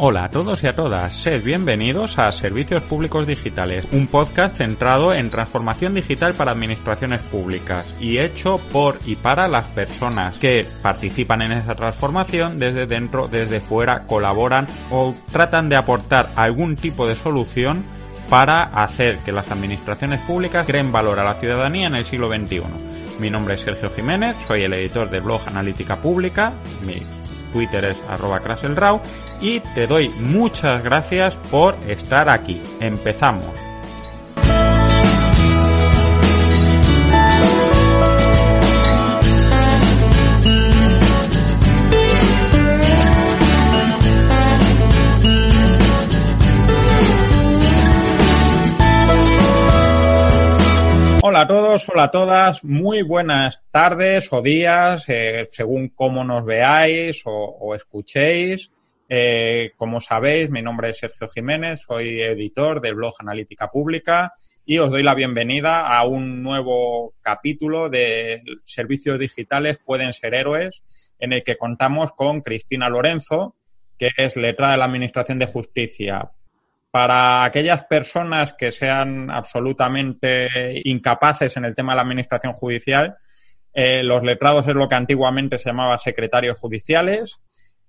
Hola a todos y a todas, sed bienvenidos a Servicios Públicos Digitales, un podcast centrado en transformación digital para administraciones públicas y hecho por y para las personas que participan en esa transformación desde dentro, desde fuera, colaboran o tratan de aportar algún tipo de solución para hacer que las administraciones públicas creen valor a la ciudadanía en el siglo XXI. Mi nombre es Sergio Jiménez, soy el editor del blog Analítica Pública, mi Twitter es arroba craselrau y te doy muchas gracias por estar aquí. Empezamos. Hola a todos, hola a todas, muy buenas tardes o días, eh, según cómo nos veáis o, escuchéis. Eh, como sabéis, mi nombre es Sergio Jiménez, soy editor del blog Analítica Pública y os doy la bienvenida a un nuevo capítulo de Servicios Digitales Pueden Ser Héroes, en el que contamos con Cristina Lorenzo, que es letrada de la Administración de Justicia. Para aquellas personas que sean absolutamente incapaces en el tema de la administración judicial, eh, los letrados es lo que antiguamente se llamaba secretarios judiciales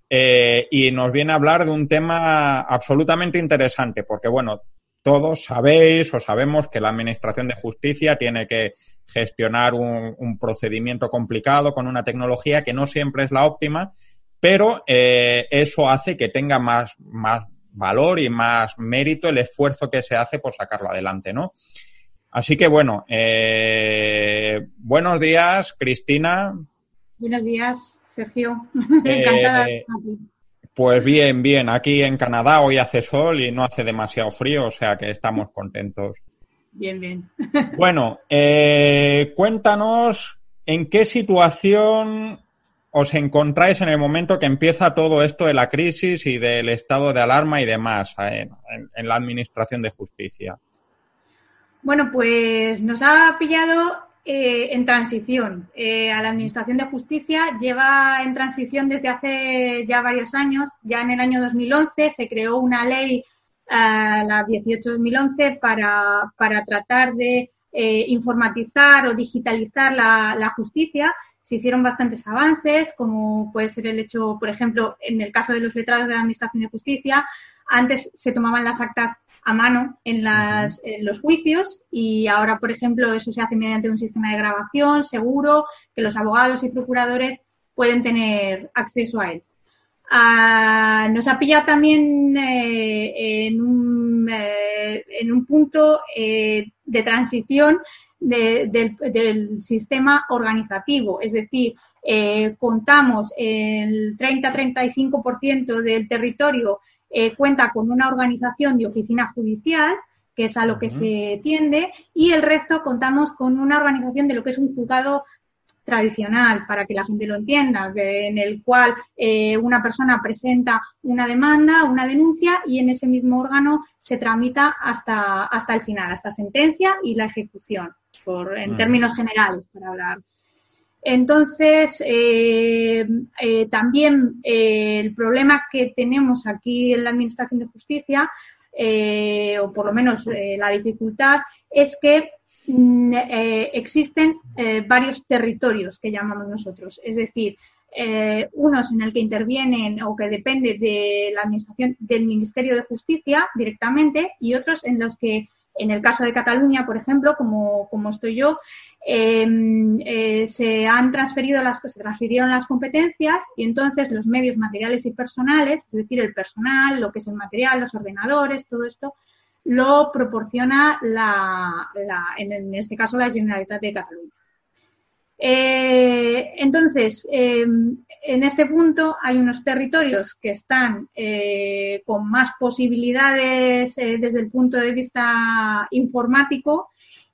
eh, y nos viene a hablar de un tema absolutamente interesante porque, bueno, todos sabéis o sabemos que la Administración de Justicia tiene que gestionar un, procedimiento complicado con una tecnología que no siempre es la óptima, pero eh, eso hace que tenga más, más valor y más mérito el esfuerzo que se hace por sacarlo adelante, ¿no? Así que bueno, eh, buenos días, Cristina. Buenos días, Sergio. Encantada de estar aquí. Pues bien, bien. Aquí en Canadá hoy hace sol y no hace demasiado frío, o sea que estamos contentos. Bien, bien. Bueno, eh, cuéntanos en qué situación os encontráis en el momento que empieza todo esto de la crisis y del estado de alarma y demás eh, en, la Administración de Justicia? Bueno, pues nos ha pillado eh, en transición. Eh, a la Administración de Justicia lleva en transición desde hace ya varios años. Ya en el año 2011 se creó una ley, la 18-2011, para, para tratar de informatizar o digitalizar la justicia se hicieron bastantes avances, como puede ser el hecho, por ejemplo, en el caso de los letrados de la Administración de Justicia, antes se tomaban las actas a mano en, los juicios y ahora, por ejemplo, eso se hace mediante un sistema de grabación seguro que los abogados y procuradores pueden tener acceso a él. Ah, nos ha pillado también eh, en, un, eh, en, un, punto eh, de transición del, sistema organizativo. Es decir, contamos el 30-35% del territorio eh, cuenta con una organización de oficina judicial, que es a lo que se tiende, y el resto contamos con una organización de lo que es un juzgado tradicional, para que la gente lo entienda, en el cual eh, una persona presenta una demanda, una denuncia y en ese mismo órgano se tramita hasta, hasta el final, hasta sentencia y la ejecución, por, en términos generales, para hablar. Entonces, eh, eh, también el problema que tenemos aquí en la Administración de Justicia, o por lo menos la dificultad, es que Mm, eh, existen eh, varios territorios que llamamos nosotros, es decir, eh, unos en el que intervienen o que depende de la administración del Ministerio de Justicia directamente y otros en los que, en el caso de Cataluña, por ejemplo, como, como estoy yo, em, se han transferido las, se transfirieron las competencias y entonces los medios materiales y personales, es decir, el personal, lo que es el material, los ordenadores, todo esto, lo proporciona la, en, este caso la Generalitat de Cataluña. Eh, entonces, em, en este punto hay unos territorios que están eh, con más posibilidades eh, desde el punto de vista informático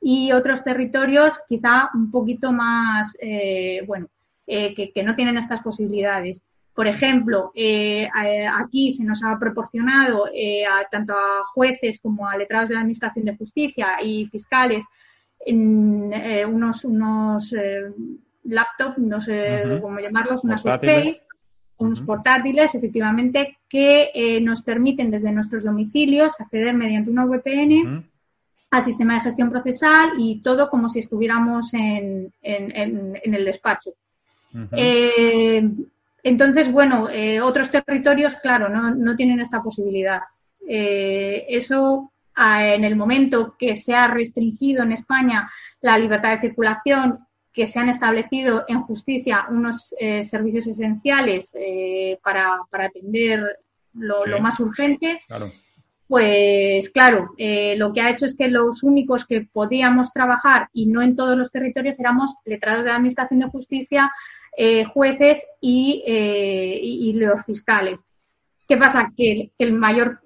y otros territorios quizá un poquito más, bueno, que, no tienen estas posibilidades. Por ejemplo, eh, aquí se nos ha proporcionado eh, tanto a jueces como a letrados de la Administración de Justicia y fiscales en, eh, unos, unos laptops, no sé cómo llamarlos, una surface, unos portátiles, efectivamente, que eh, nos permiten desde nuestros domicilios acceder mediante una VPN al sistema de gestión procesal y todo como si estuviéramos en, el despacho. Eh, entonces, bueno, eh, otros territorios, claro, no, tienen esta posibilidad. eso, en el momento que se ha restringido en España la libertad de circulación que se han establecido en justicia unos eh, servicios esenciales eh, para, atender lo, más urgente, pues claro, eh, lo que ha hecho es que los únicos que podíamos trabajar y no en todos los territorios éramos letrados de la Administración de Justicia, jueces y, los fiscales. ¿Qué pasa? Que, el mayor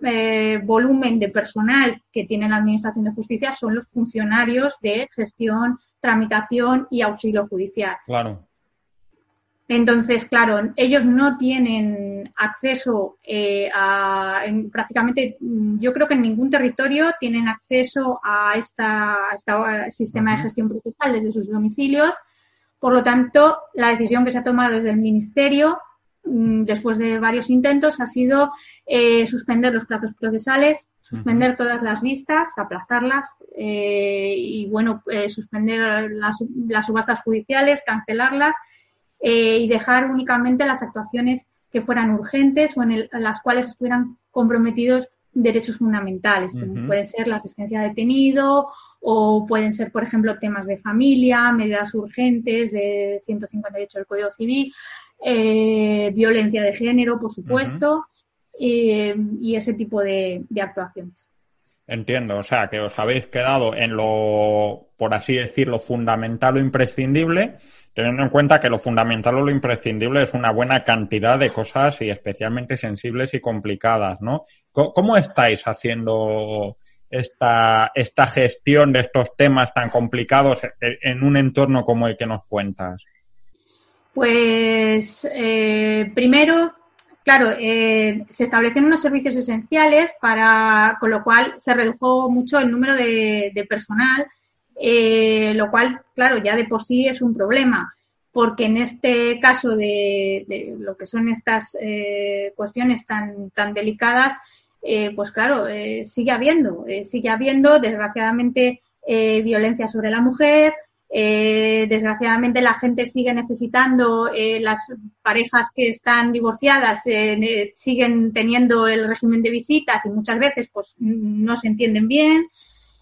volumen de personal que tiene la Administración de Justicia son los funcionarios de gestión tramitación y auxilio judicial. Claro. Entonces, claro, ellos no tienen acceso eh, a, prácticamente, yo creo que en ningún territorio tienen acceso a este sistema de gestión procesal desde sus domicilios. Por lo tanto, la decisión que se ha tomado desde el Ministerio Mm, después de varios intentos, ha sido eh, suspender los plazos procesales, suspender todas las vistas, aplazarlas eh, y, bueno, eh, suspender las, subastas judiciales, cancelarlas y dejar únicamente las actuaciones que fueran urgentes o en, las cuales estuvieran comprometidos derechos fundamentales, como puede ser la asistencia de detenido o pueden ser, por ejemplo, temas de familia, medidas urgentes de 158 del Código Civil. Eh, violencia de género, por supuesto, eh, y ese tipo de, actuaciones. Entiendo, o sea, que os habéis quedado en lo, por así decirlo, fundamental o imprescindible, teniendo en cuenta que lo fundamental o lo imprescindible es una buena cantidad de cosas y especialmente sensibles y complicadas, ¿no? ¿Cómo, estáis haciendo esta, esta gestión de estos temas tan complicados en un entorno como el que nos cuentas? Pues eh, primero, claro, eh, se establecen unos servicios esenciales para, con lo cual se redujo mucho el número de, personal, eh, lo cual, claro, ya de por sí es un problema, porque en este caso de, lo que son estas cuestiones tan, tan delicadas, pues claro, sigue habiendo, sigue habiendo, desgraciadamente, violencia sobre la mujer, eh, desgraciadamente la gente sigue necesitando, eh, las parejas que están divorciadas eh, siguen teniendo el régimen de visitas y muchas veces pues no se entienden bien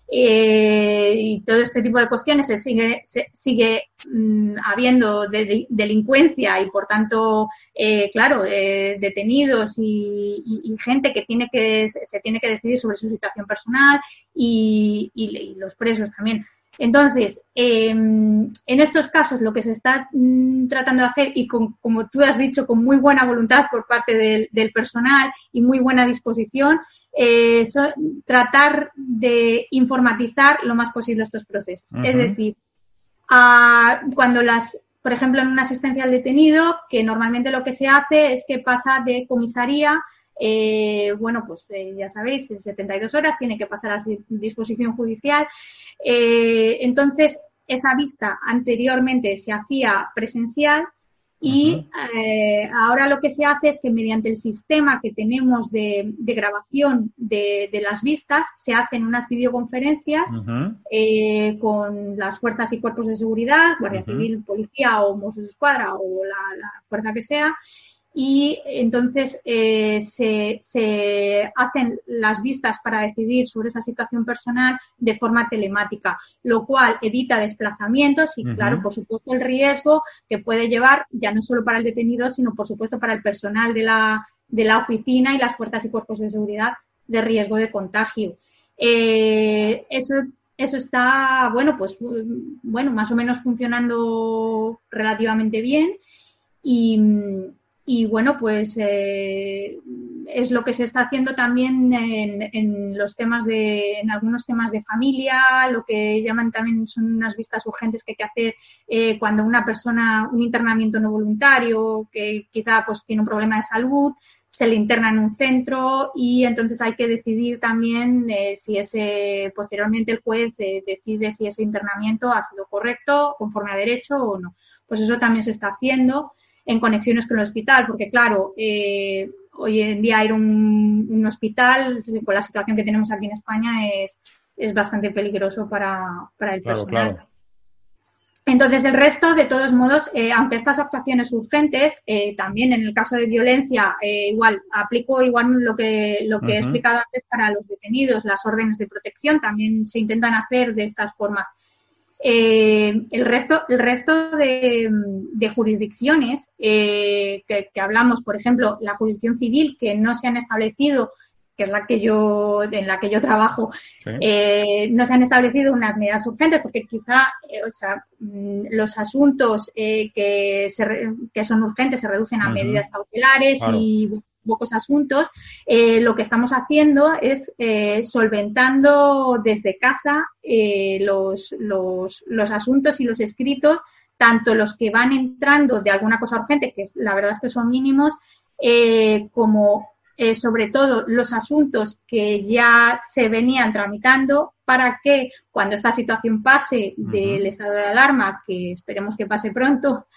y todo este tipo de cuestiones se sigue, se sigue mm, habiendo delincuencia y por tanto, claro, detenidos y, gente que tiene que se tiene que decidir sobre su situación personal y los presos también. Entonces, em, en estos casos lo que se está mm, tratando de hacer y como tú has dicho, con muy buena voluntad por parte del, personal y muy buena disposición, eh, es tratar de informatizar lo más posible estos procesos. Es decir, cuando las, por ejemplo, en una asistencia al detenido, que normalmente lo que se hace es que pasa de comisaría eh, bueno, pues eh, ya sabéis, en 72 horas tiene que pasar a disposición judicial. Eh, entonces, esa vista anteriormente se hacía presencial y ahora lo que se hace es que mediante el sistema que tenemos de, grabación de, las vistas, se hacen unas videoconferencias con las fuerzas y cuerpos de seguridad, Guardia Civil, Policía o Mossos Escuadra o la fuerza que sea, y entonces eh, se, hacen las vistas para decidir sobre esa situación personal de forma telemática, lo cual evita desplazamientos y, claro, por supuesto, el riesgo que puede llevar ya no solo para el detenido, sino, por supuesto, para el personal de la, de la oficina y las fuerzas y cuerpos de seguridad de riesgo de contagio. Eh, eso eso está, bueno, pues, bueno, más o menos funcionando relativamente bien. Y, y bueno, pues eh, es lo que se está haciendo también en, los temas de, en algunos temas de familia, lo que llaman también son unas vistas urgentes que hay que hacer eh, cuando una persona, un internamiento no voluntario, que quizá pues tiene un problema de salud, se le interna en un centro y entonces hay que decidir también eh, si ese, posteriormente el juez decide si ese internamiento ha sido correcto, conforme a derecho o no. Pues eso también se está haciendo. En conexiones con el hospital, porque claro, hoy en día ir a un, hospital, con la situación que tenemos aquí en España, es, es bastante peligroso para, para el personal. Entonces, el resto, de todos modos, eh, aunque estas actuaciones urgentes, eh, también en el caso de violencia, eh, igual, aplico igual lo que, lo que he explicado antes para los detenidos, las órdenes de protección también se intentan hacer de estas formas. El resto, el resto de, jurisdicciones que, que, hablamos, por ejemplo, la jurisdicción civil, que no se han establecido que es la que yo, en la que yo trabajo, eh, no se han establecido unas medidas urgentes porque quizá, eh, o sea, mm, los asuntos eh, que, que son urgentes se reducen a medidas cautelares y pocos asuntos. lo que estamos haciendo es solventando desde casa los, los, los asuntos y los escritos tanto los que van entrando de alguna cosa urgente, que la verdad es que son mínimos, como eh, sobre todo los asuntos que ya se venían tramitando para que cuando esta situación pase del estado de alarma, que esperemos que pase pronto,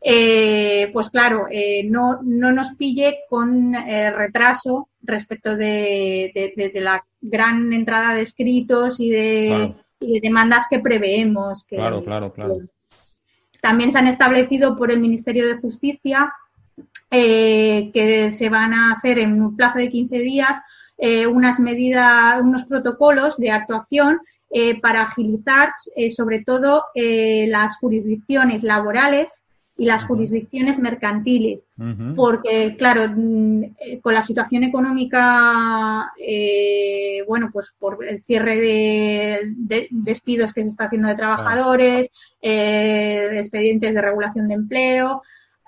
eh, pues claro, eh, no, no nos pille con retraso respecto de, la gran entrada de escritos y de, demandas que preveemos. Que, claro, claro, claro. también se han establecido por el Ministerio de Justicia eh, que se van a hacer en un plazo de 15 días eh, unas medidas, unos protocolos de actuación eh, para agilizar sobre todo las jurisdicciones laborales y las jurisdicciones mercantiles, porque claro, mm, con la situación económica, bueno, pues por el cierre de, despidos que se está haciendo de trabajadores, expedientes de regulación de empleo,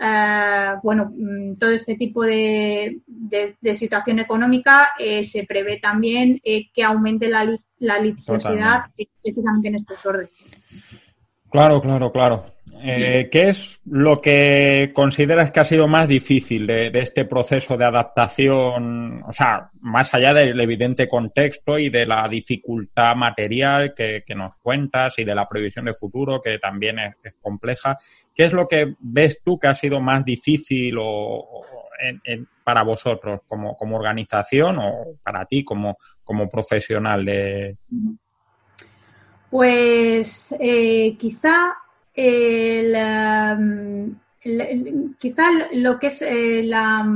eh, bueno, mm, todo este tipo de, situación económica eh, se prevé también eh, que aumente la, la litigiosidad precisamente en estos órdenes. Claro, claro, claro. Eh, ¿Qué es lo que consideras que ha sido más difícil de, este proceso de adaptación? O sea, más allá del evidente contexto y de la dificultad material que, nos cuentas y de la previsión de futuro, que también es, compleja, ¿qué es lo que ves tú que ha sido más difícil o, para vosotros como, organización o para ti como, como profesional de, pues eh, quizá el, quizá lo que es eh, la,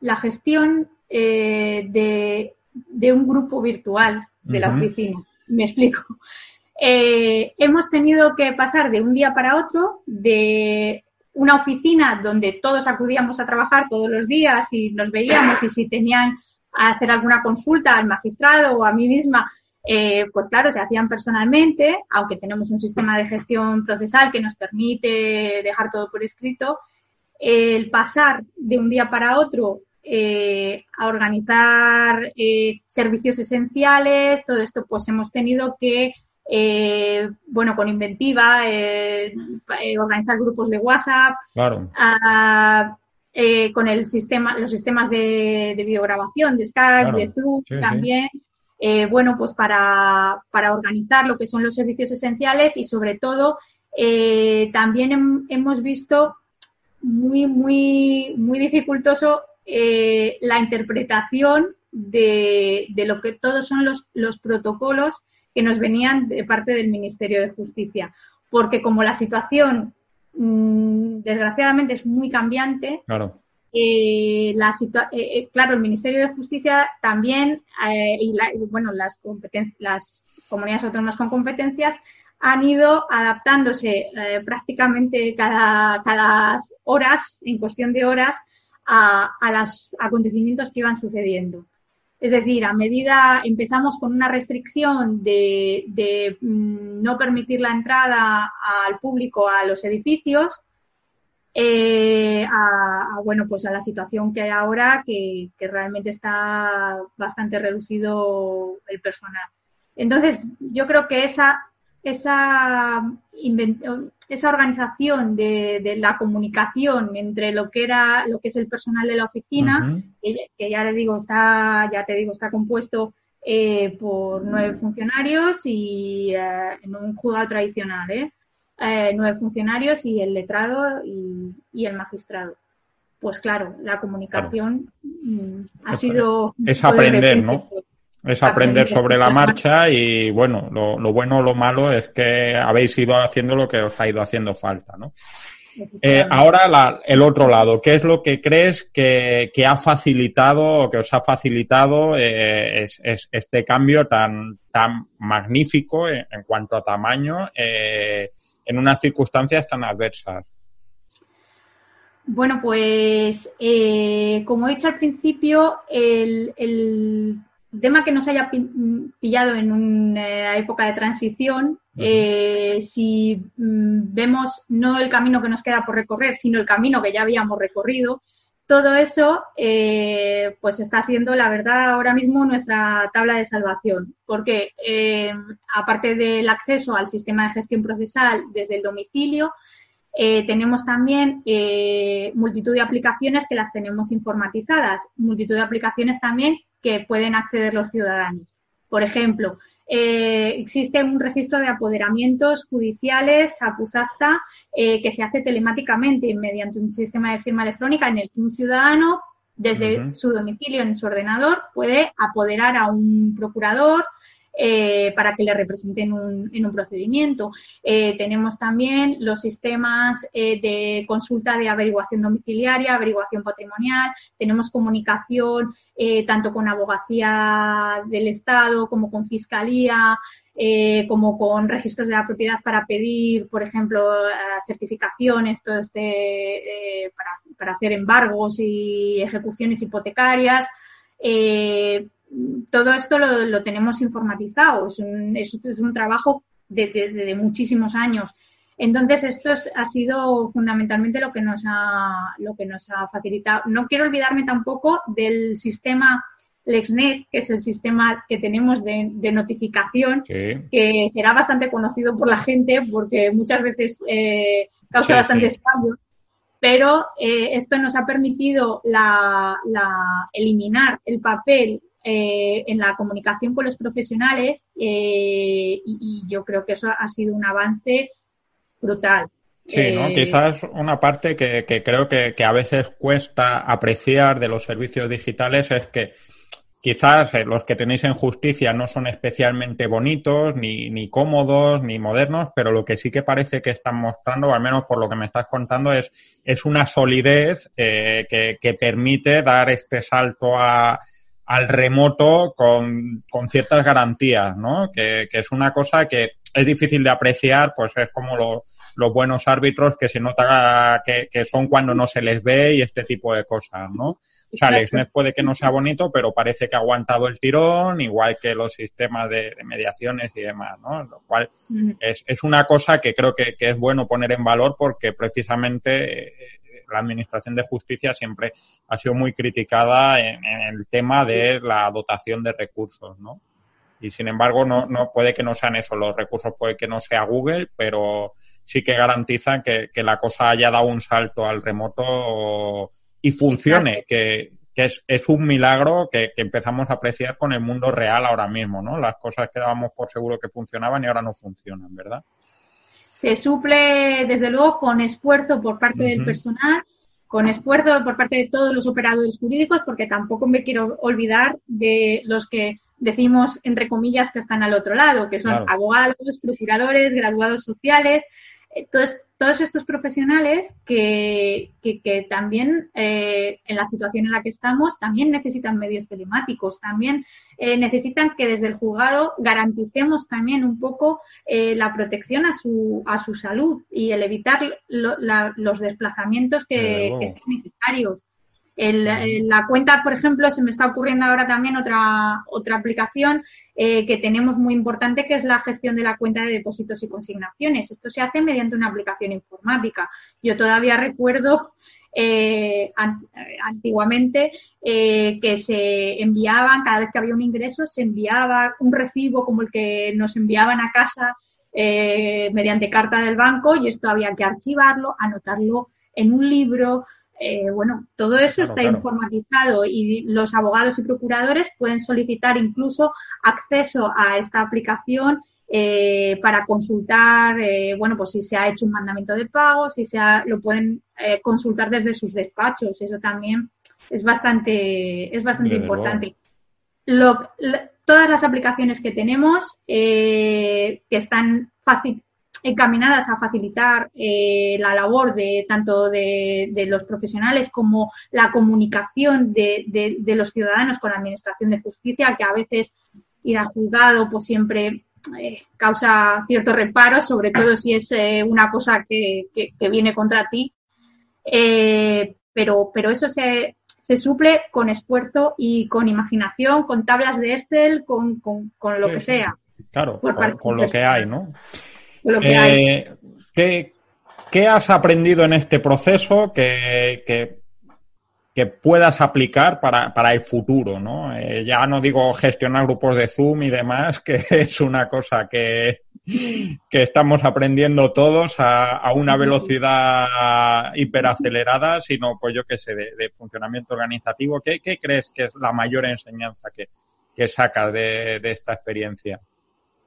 la, gestión eh, de, un grupo virtual de la oficina. Me explico. Eh, hemos tenido que pasar de un día para otro de una oficina donde todos acudíamos a trabajar todos los días y nos veíamos y si tenían a hacer alguna consulta al magistrado o a mí misma eh, pues claro, se hacían personalmente, aunque tenemos un sistema de gestión procesal que nos permite dejar todo por escrito, el pasar de un día para otro eh, a organizar eh, servicios esenciales, todo esto pues hemos tenido que, bueno, con inventiva, organizar grupos de WhatsApp, con el sistema, los sistemas de, videograbación, de Skype, de Zoom también. Eh, bueno, pues para, organizar lo que son los servicios esenciales y sobre todo eh, también hemos visto muy, muy, muy dificultoso eh, la interpretación de, lo que todos son los, los protocolos que nos venían de parte del Ministerio de Justicia. Porque como la situación, mm, desgraciadamente, es muy cambiante, claro. Eh, la eh, eh, claro, el Ministerio de Justicia también, y bueno, las, las comunidades autónomas con competencias han ido adaptándose prácticamente cada, horas, en cuestión de horas, a, a los acontecimientos que iban sucediendo. Es decir, a medida empezamos con una restricción de, de mm, no permitir la entrada al público a los edificios, eh, a, bueno, pues a la situación que hay ahora, que, realmente está bastante reducido el personal. Entonces, yo creo que esa, esa, esa organización de, la comunicación entre lo que era, lo que es el personal de la oficina, que, ya le digo, está, ya te digo, está compuesto eh, por nueve funcionarios y eh, en un juzgado tradicional, ¿eh? Eh, nueve funcionarios y el letrado y, el magistrado. Pues claro, la comunicación mm, ha sido... Es aprender, ¿no? Es aprender sobre la marcha y bueno, lo, lo bueno o lo malo es que habéis ido haciendo lo que os ha ido haciendo falta, ¿no? Eh, ahora el otro lado, ¿qué es lo que crees que, ha facilitado o que os ha facilitado eh, este cambio tan, tan magnífico en, cuanto a tamaño eh, en unas circunstancias tan adversas? Bueno, pues como he dicho al principio, el, el tema que nos haya pillado en una época de transición eh, si mm, vemos no el camino que nos queda por recorrer, sino el camino que ya habíamos recorrido, todo eso eh, pues está siendo la verdad ahora mismo nuestra tabla de salvación, porque eh, aparte del acceso al sistema de gestión procesal desde el domicilio, tenemos también multitud de aplicaciones que las tenemos informatizadas, multitud de aplicaciones también que pueden acceder los ciudadanos. Por ejemplo, eh, existe un registro de apoderamientos judiciales, APUSACTA, eh, que se hace telemáticamente mediante un sistema de firma electrónica en el que un ciudadano, desde su domicilio en su ordenador, puede apoderar a un procurador, eh, para que le representen en un procedimiento. Eh, tenemos también los sistemas eh, de consulta de averiguación domiciliaria, averiguación patrimonial, tenemos comunicación tanto con abogacía del Estado como con fiscalía, como con registros de la propiedad para pedir, por ejemplo, certificaciones, todo este, para, hacer embargos y ejecuciones hipotecarias todo esto lo, tenemos informatizado, es un, es, un trabajo de, muchísimos años. Entonces, esto ha sido fundamentalmente lo que, nos ha, lo que nos ha facilitado. No quiero olvidarme tampoco del sistema LexNet, que es el sistema que tenemos de, notificación, que será bastante conocido por la gente porque muchas veces eh, causa bastante bastantes pero eh, esto nos ha permitido la, eliminar el papel eh, en la comunicación con los profesionales eh, y, yo creo que eso ha sido un avance brutal. Sí, ¿no? Eh, Quizás una parte que, creo que, a veces cuesta apreciar de los servicios digitales es que quizás los que tenéis en justicia no son especialmente bonitos, ni, ni cómodos, ni modernos, pero lo que sí que parece que están mostrando, al menos por lo que me estás contando, es, es una solidez que, que permite dar este salto a, al remoto con, con ciertas garantías, ¿no? Que, que, es una cosa que es difícil de apreciar, pues es como los buenos árbitros que se nota que, que, son cuando no se les ve y este tipo de cosas, ¿no? O sea, el puede que no sea bonito, pero parece que ha aguantado el tirón, igual que los sistemas de, mediaciones y demás, ¿no? Lo cual es, es una cosa que creo que, que, es bueno poner en valor porque precisamente la Administración de Justicia siempre ha sido muy criticada en, el tema de la dotación de recursos, ¿no? Y sin embargo, no, no puede que no sean eso, los recursos puede que no sea Google, pero sí que garantizan que, la cosa haya dado un salto al remoto y funcione, que, es, es, un milagro que, que, empezamos a apreciar con el mundo real ahora mismo, ¿no? Las cosas que dábamos por seguro que funcionaban y ahora no funcionan, ¿verdad? Se suple, desde luego, con esfuerzo por parte del personal, con esfuerzo por parte de todos los operadores jurídicos, porque tampoco me quiero olvidar de los que decimos, entre comillas, que están al otro lado, que son abogados, procuradores, graduados sociales, entonces, todos estos profesionales que, que, también eh, en la situación en la que estamos también necesitan medios telemáticos, también eh, necesitan que desde el juzgado garanticemos también un poco eh, la protección a su, a su salud y el evitar los desplazamientos que, que sean necesarios. El, la cuenta, por ejemplo, se me está ocurriendo ahora también otra, otra aplicación eh, que tenemos muy importante, que es la gestión de la cuenta de depósitos y consignaciones. Esto se hace mediante una aplicación informática. Yo todavía recuerdo eh, antiguamente eh, que se enviaban, cada vez que había un ingreso, se enviaba un recibo como el que nos enviaban a casa mediante carta del banco y esto había que archivarlo, anotarlo en un libro, eh, bueno, todo eso está informatizado y los abogados y procuradores pueden solicitar incluso acceso a esta aplicación eh, para consultar, eh, bueno, pues si se ha hecho un mandamiento de pago, si se lo pueden consultar desde sus despachos. Eso también es bastante, es bastante importante. todas las aplicaciones que tenemos que están fácil, encaminadas a facilitar la labor de tanto de, los profesionales como la comunicación de, de, los ciudadanos con la Administración de Justicia, que a veces ir a juzgado pues siempre eh, causa cierto reparo, sobre todo si es eh, una cosa que, viene contra ti. Eh, pero, pero eso se, se, suple con esfuerzo y con imaginación, con tablas de Excel, con, con, lo que sea. Claro, con, lo que hay, ¿no? ¿Qué, ¿qué, has aprendido en este proceso que, que que puedas aplicar para, para el futuro, ¿no? Eh, ya no digo gestionar grupos de Zoom y demás, que es una cosa que, que estamos aprendiendo todos a, a una velocidad hiperacelerada, sino, pues yo qué sé, de, funcionamiento organizativo. ¿Qué, ¿Qué, crees que es la mayor enseñanza que, que sacas de, de esta experiencia?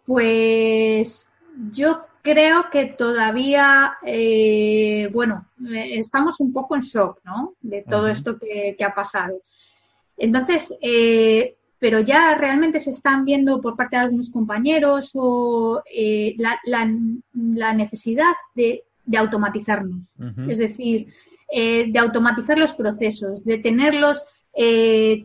Pues yo creo que todavía, eh, bueno, eh, estamos un poco en shock, ¿no? De todo esto que, ha pasado. Entonces, eh, pero ya realmente se están viendo por parte de algunos compañeros o la, necesidad de, automatizarnos. Es decir, de automatizar los procesos, de tenerlos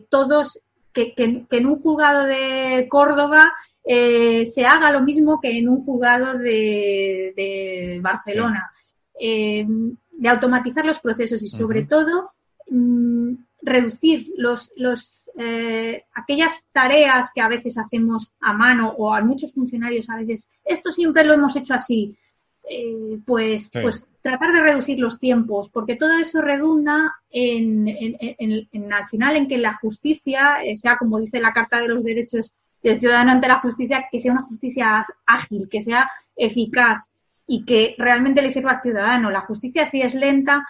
todos, que, que, en un juzgado de Córdoba eh, se haga lo mismo que en un juzgado de, Barcelona. Eh, de automatizar los procesos y sobre todo mm, reducir los, los, eh, aquellas tareas que a veces hacemos a mano o a muchos funcionarios a veces, esto siempre lo hemos hecho así. pues, pues tratar de reducir los tiempos, porque todo eso redunda en, en, al final en que la justicia, sea como dice la Carta de los Derechos el ciudadano ante la justicia que sea una justicia ágil, que sea eficaz y que realmente le sirva al ciudadano. La justicia, si es lenta,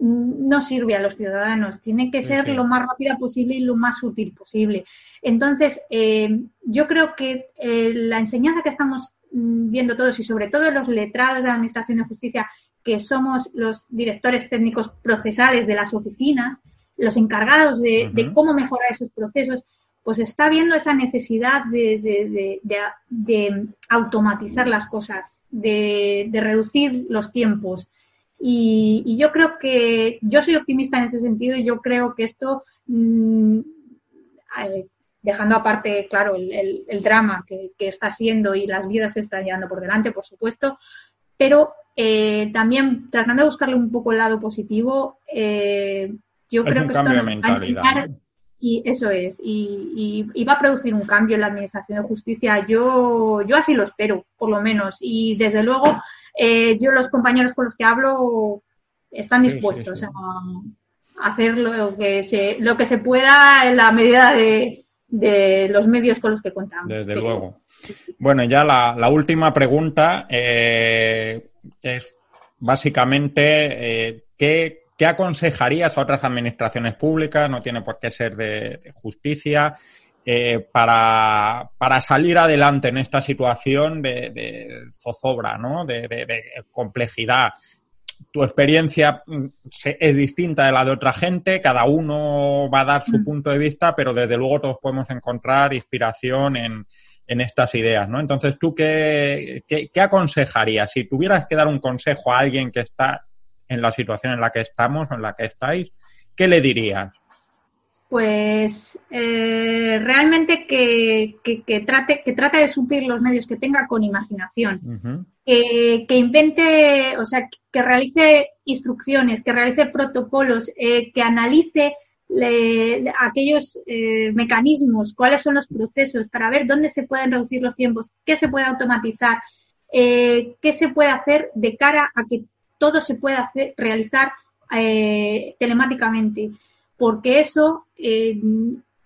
no sirve a los ciudadanos. Tiene que ser lo más rápida posible y lo más útil posible. Entonces, eh, yo creo que eh, la enseñanza que estamos mm, viendo todos y sobre todo los letrados de la Administración de Justicia, que somos los directores técnicos procesales de las oficinas, los encargados de cómo mejorar esos procesos, pues está viendo esa necesidad de, automatizar las cosas, de, reducir los tiempos. Y, yo creo que yo soy optimista en ese sentido y yo creo que esto, mm, dejando aparte, claro, el, drama que, está siendo y las vidas que están llevando por delante, por supuesto, pero eh, también tratando de buscarle un poco el lado positivo, eh, yo creo que esto nos va y eso es, y, y, va a producir un cambio en la Administración de Justicia. Yo, yo así lo espero, por lo menos. Y desde luego, eh, yo los compañeros con los que hablo están dispuestos a hacer lo que se, lo que se pueda en la medida de, de los medios con los que contamos. Desde luego. Bueno, ya la, la última pregunta eh, es básicamente eh, ¿qué ¿Qué aconsejarías a otras administraciones públicas, no tiene por qué ser de, justicia, eh, para, salir adelante en esta situación de, zozobra, ¿no? de, complejidad? Tu experiencia mm, es distinta de la de otra gente, cada uno va a dar su mm. punto de vista, pero desde luego todos podemos encontrar inspiración en, estas ideas, ¿no? Entonces, ¿tú qué, qué, aconsejarías? Si tuvieras que dar un consejo a alguien que está en la situación en la que estamos, en la que estáis, ¿qué le dirías? Pues eh, realmente que, trate, que trate de suplir los medios que tenga con imaginación, que, invente, o sea, que realice instrucciones, que realice protocolos, eh, que analice aquellos eh, mecanismos, cuáles son los procesos para ver dónde se pueden reducir los tiempos, qué se puede automatizar, qué se puede hacer de cara a que todo se puede hacer, realizar eh, telemáticamente, porque eso, eh,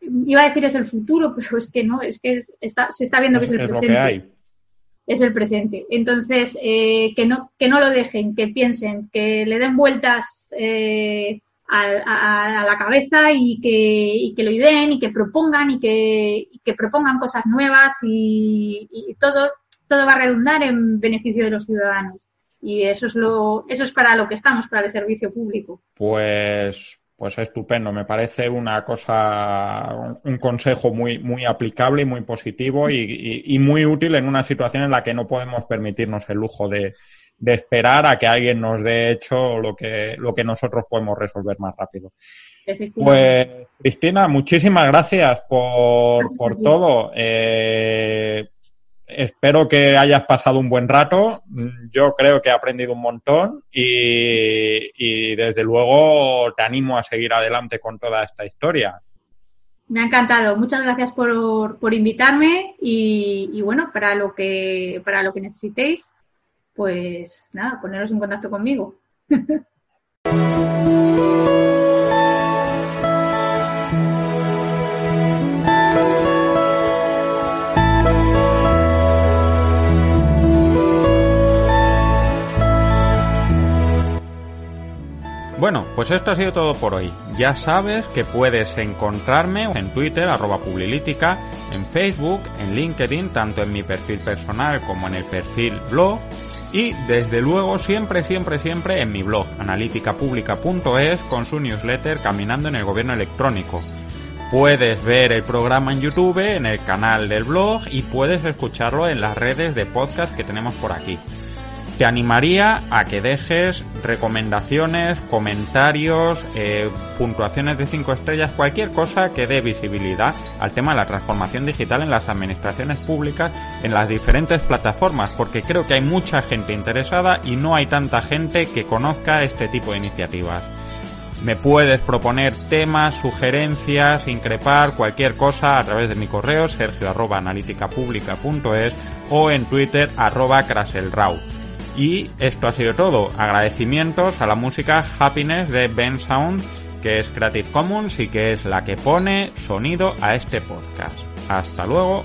iba a decir es el futuro, pero es que no, es que está, se está viendo que es el presente. Es el presente. Entonces, eh, que, no, que no lo dejen, que piensen, que le den vueltas a, la cabeza y que, que lo ideen y que propongan y que, propongan cosas nuevas y, todo todo va a redundar en beneficio de los ciudadanos. Y eso es lo, eso es para lo que estamos, para el servicio público. Pues, pues estupendo. Me parece una cosa, un consejo muy, muy aplicable y muy positivo y, muy útil en una situación en la que no podemos permitirnos el lujo de, de esperar a que alguien nos dé hecho lo que, lo que nosotros podemos resolver más rápido. Pues, Cristina, muchísimas gracias por, por todo. Eh, espero que hayas pasado un buen rato. Yo creo que he aprendido un montón y, desde luego te animo a seguir adelante con toda esta historia. Me ha encantado. Muchas gracias por, por invitarme y, y, bueno, para lo que para lo que necesitéis, pues nada, poneros en contacto conmigo. Bueno, pues esto ha sido todo por hoy. Ya sabes que puedes encontrarme en Twitter, arroba Publilítica, en Facebook, en LinkedIn, tanto en mi perfil personal como en el perfil blog, y desde luego siempre, siempre, siempre en mi blog, analíticapublica.es, con su newsletter Caminando en el Gobierno Electrónico. Puedes ver el programa en YouTube, en el canal del blog y puedes escucharlo en las redes de podcast que tenemos por aquí te animaría a que dejes recomendaciones, comentarios, eh, puntuaciones de 5 estrellas, cualquier cosa que dé visibilidad al tema de la transformación digital en las administraciones públicas en las diferentes plataformas, porque creo que hay mucha gente interesada y no hay tanta gente que conozca este tipo de iniciativas. Me puedes proponer temas, sugerencias, increpar, cualquier cosa a través de mi correo sergio arroba o en twitter arroba craselrau. Y esto ha sido todo. Agradecimientos a la música Happiness de Ben Sound, que es Creative Commons y que es la que pone sonido a este podcast. Hasta luego.